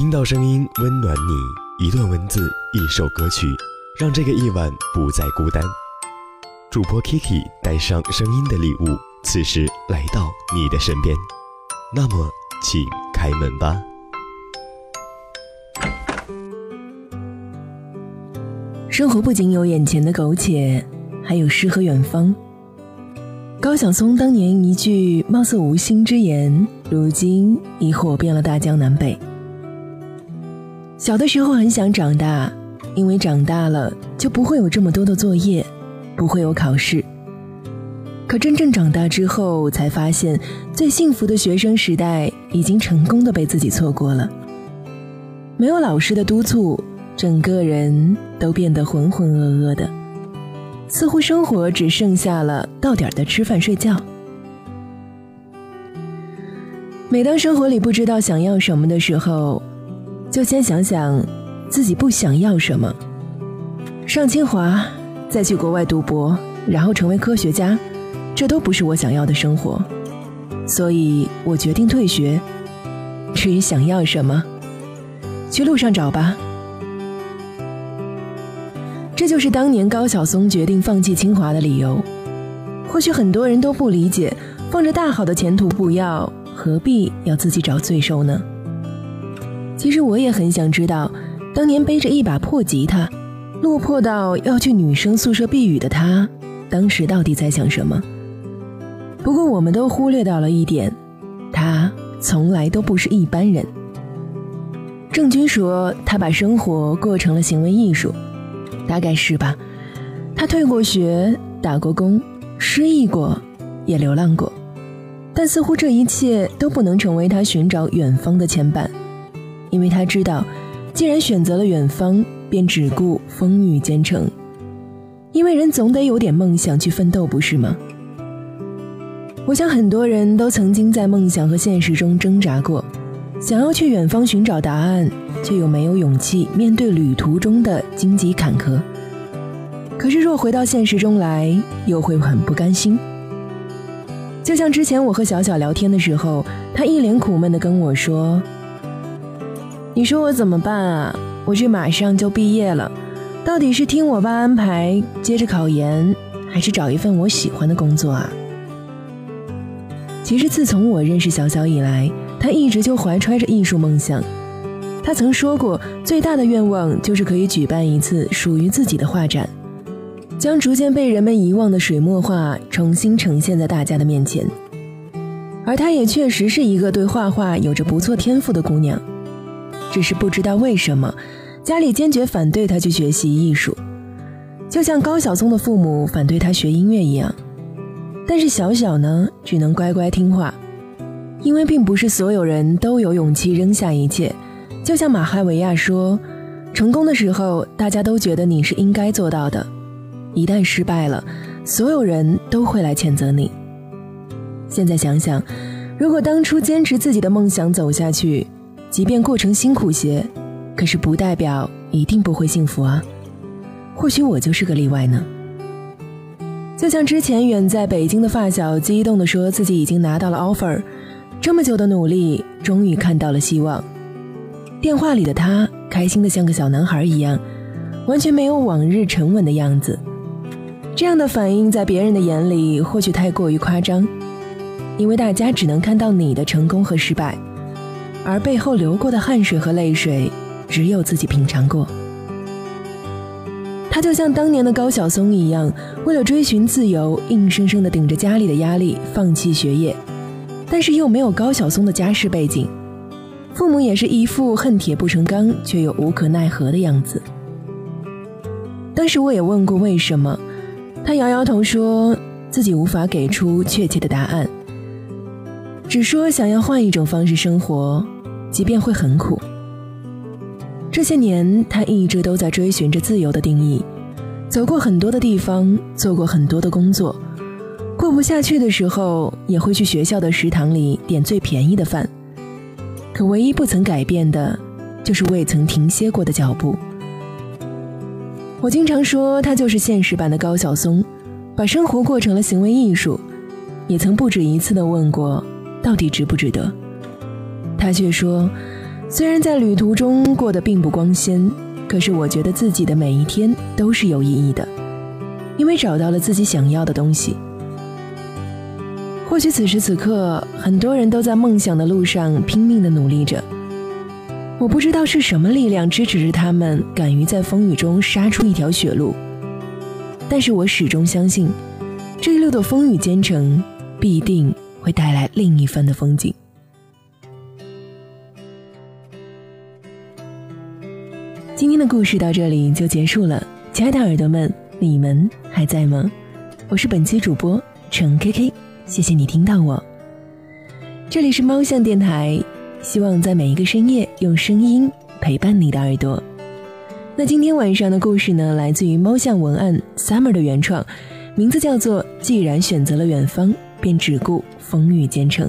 听到声音温暖你，一段文字，一首歌曲，让这个夜晚不再孤单。主播 Kiki 带上声音的礼物，此时来到你的身边。那么，请开门吧。生活不仅有眼前的苟且，还有诗和远方。高晓松当年一句貌似无心之言，如今已火遍了大江南北。小的时候很想长大，因为长大了就不会有这么多的作业，不会有考试。可真正长大之后，才发现最幸福的学生时代已经成功的被自己错过了。没有老师的督促，整个人都变得浑浑噩噩的。似乎生活只剩下了到点的吃饭睡觉。每当生活里不知道想要什么的时候，就先想想自己不想要什么。上清华，再去国外读博，然后成为科学家，这都不是我想要的生活。所以我决定退学。至于想要什么，去路上找吧。这就是当年高晓松决定放弃清华的理由。或许很多人都不理解，放着大好的前途不要，何必要自己找罪受呢？其实我也很想知道，当年背着一把破吉他，落魄到要去女生宿舍避雨的他，当时到底在想什么？不过我们都忽略到了一点，他从来都不是一般人。郑钧说，他把生活过成了行为艺术。大概是吧，他退过学，打过工，失忆过，也流浪过，但似乎这一切都不能成为他寻找远方的牵绊，因为他知道，既然选择了远方，便只顾风雨兼程，因为人总得有点梦想去奋斗，不是吗？我想很多人都曾经在梦想和现实中挣扎过，想要去远方寻找答案。却又没有勇气面对旅途中的荆棘坎坷。可是若回到现实中来，又会很不甘心。就像之前我和小小聊天的时候，他一脸苦闷地跟我说：“你说我怎么办啊？我这马上就毕业了，到底是听我爸安排接着考研，还是找一份我喜欢的工作啊？”其实自从我认识小小以来，他一直就怀揣着艺术梦想。他曾说过，最大的愿望就是可以举办一次属于自己的画展，将逐渐被人们遗忘的水墨画重新呈现在大家的面前。而她也确实是一个对画画有着不错天赋的姑娘，只是不知道为什么，家里坚决反对他去学习艺术，就像高晓松的父母反对他学音乐一样。但是小小呢，只能乖乖听话，因为并不是所有人都有勇气扔下一切。就像马哈维亚说：“成功的时候，大家都觉得你是应该做到的；一旦失败了，所有人都会来谴责你。”现在想想，如果当初坚持自己的梦想走下去，即便过程辛苦些，可是不代表一定不会幸福啊。或许我就是个例外呢。就像之前远在北京的发小激动地说自己已经拿到了 offer，这么久的努力，终于看到了希望。电话里的他开心的像个小男孩一样，完全没有往日沉稳的样子。这样的反应在别人的眼里或许太过于夸张，因为大家只能看到你的成功和失败，而背后流过的汗水和泪水，只有自己品尝过。他就像当年的高晓松一样，为了追寻自由，硬生生的顶着家里的压力放弃学业，但是又没有高晓松的家世背景。父母也是一副恨铁不成钢却又无可奈何的样子。当时我也问过为什么，他摇摇头说自己无法给出确切的答案，只说想要换一种方式生活，即便会很苦。这些年他一直都在追寻着自由的定义，走过很多的地方，做过很多的工作，过不下去的时候也会去学校的食堂里点最便宜的饭。可唯一不曾改变的，就是未曾停歇过的脚步。我经常说，他就是现实版的高晓松，把生活过成了行为艺术。也曾不止一次的问过，到底值不值得？他却说，虽然在旅途中过得并不光鲜，可是我觉得自己的每一天都是有意义的，因为找到了自己想要的东西。或许此时此刻，很多人都在梦想的路上拼命的努力着。我不知道是什么力量支持着他们，敢于在风雨中杀出一条血路。但是我始终相信，这一路的风雨兼程，必定会带来另一番的风景。的故事到这里就结束了，亲爱的耳朵们，你们还在吗？我是本期主播程 K K，谢谢你听到我。这里是猫巷电台，希望在每一个深夜用声音陪伴你的耳朵。那今天晚上的故事呢，来自于猫巷文案 Summer 的原创，名字叫做《既然选择了远方，便只顾风雨兼程》。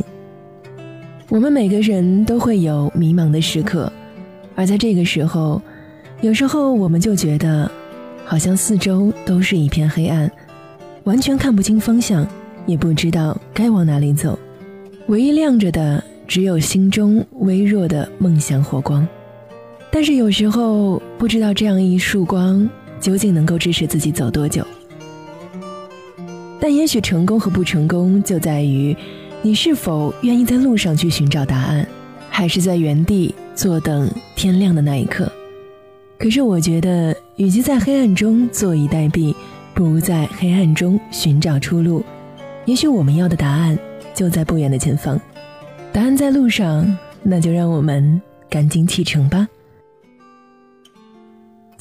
我们每个人都会有迷茫的时刻，而在这个时候。有时候我们就觉得，好像四周都是一片黑暗，完全看不清方向，也不知道该往哪里走。唯一亮着的，只有心中微弱的梦想火光。但是有时候不知道这样一束光究竟能够支持自己走多久。但也许成功和不成功就在于，你是否愿意在路上去寻找答案，还是在原地坐等天亮的那一刻。可是我觉得，与其在黑暗中坐以待毙，不如在黑暗中寻找出路。也许我们要的答案就在不远的前方，答案在路上，那就让我们赶紧启程吧。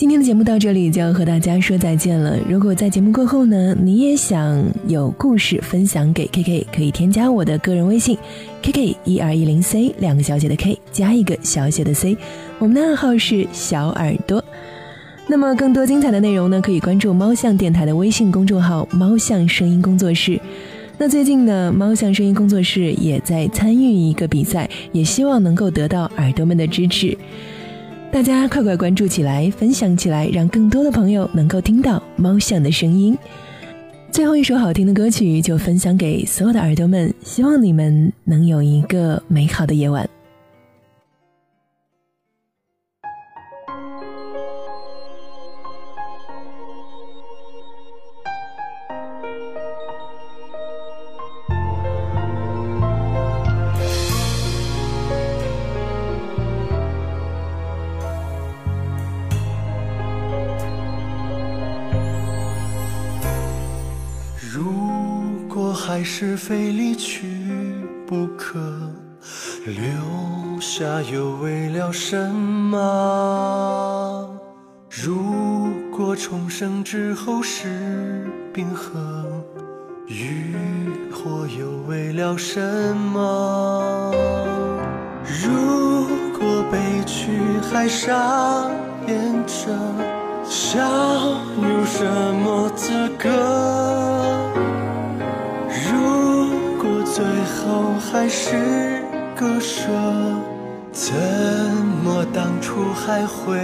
今天的节目到这里就要和大家说再见了。如果在节目过后呢，你也想有故事分享给 K K，可以添加我的个人微信 K K 一二一零 C，两个小写的 K 加一个小写的 C，我们的暗号是小耳朵。那么更多精彩的内容呢，可以关注猫巷电台的微信公众号“猫巷声音工作室”。那最近呢，猫巷声音工作室也在参与一个比赛，也希望能够得到耳朵们的支持。大家快快关注起来，分享起来，让更多的朋友能够听到猫巷的声音。最后一首好听的歌曲就分享给所有的耳朵们，希望你们能有一个美好的夜晚。还是非离去不可，留下又为了什么？如果重生之后是冰河，浴火又为了什么？如果悲剧还上演着，笑有什么资格？最后还是割舍，怎么当初还会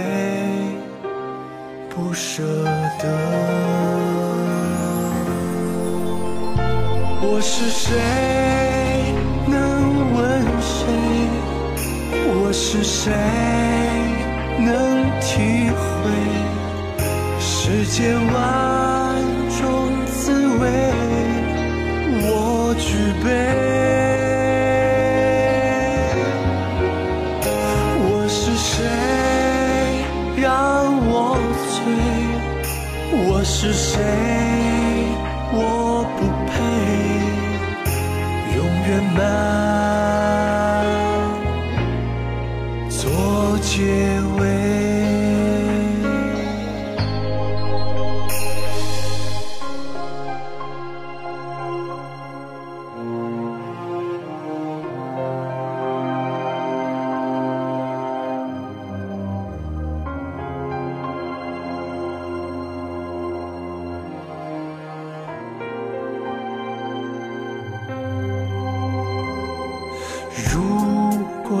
不舍得？我是谁？能问谁？我是谁？能体会世界万种滋味？举杯，我是谁让我醉？我是谁？我不配永远满做结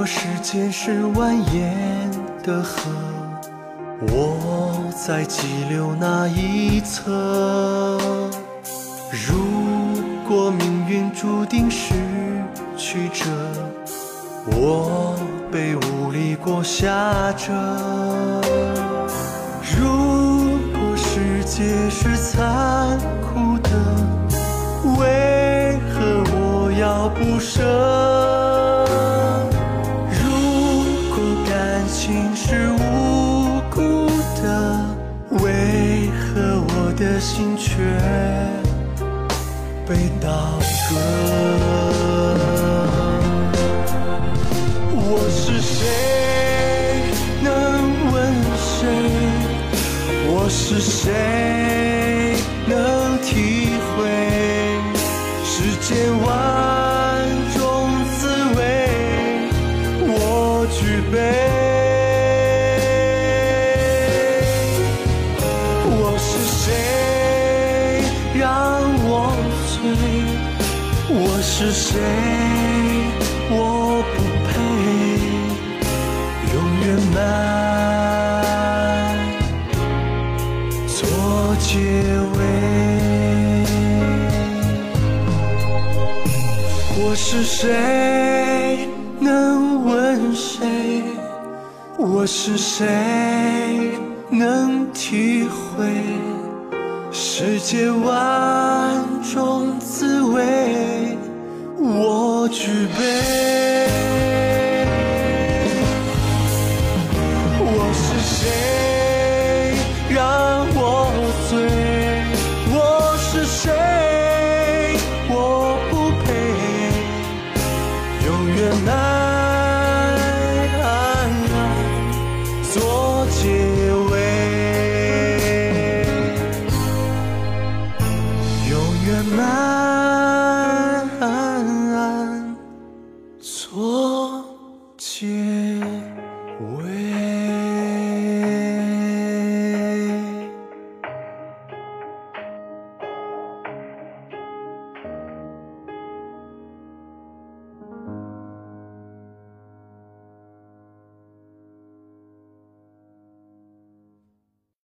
时间是蜿蜒的河，我在急流那一侧。如果命运注定失去着我。被无力过下着。如果世界是残酷的，为何我要不舍？被刀割？我是谁？能问谁？我是谁？是谁？我不配永远埋做结尾。我是谁？能问谁？我是谁？能体会世界万种滋味？我举杯。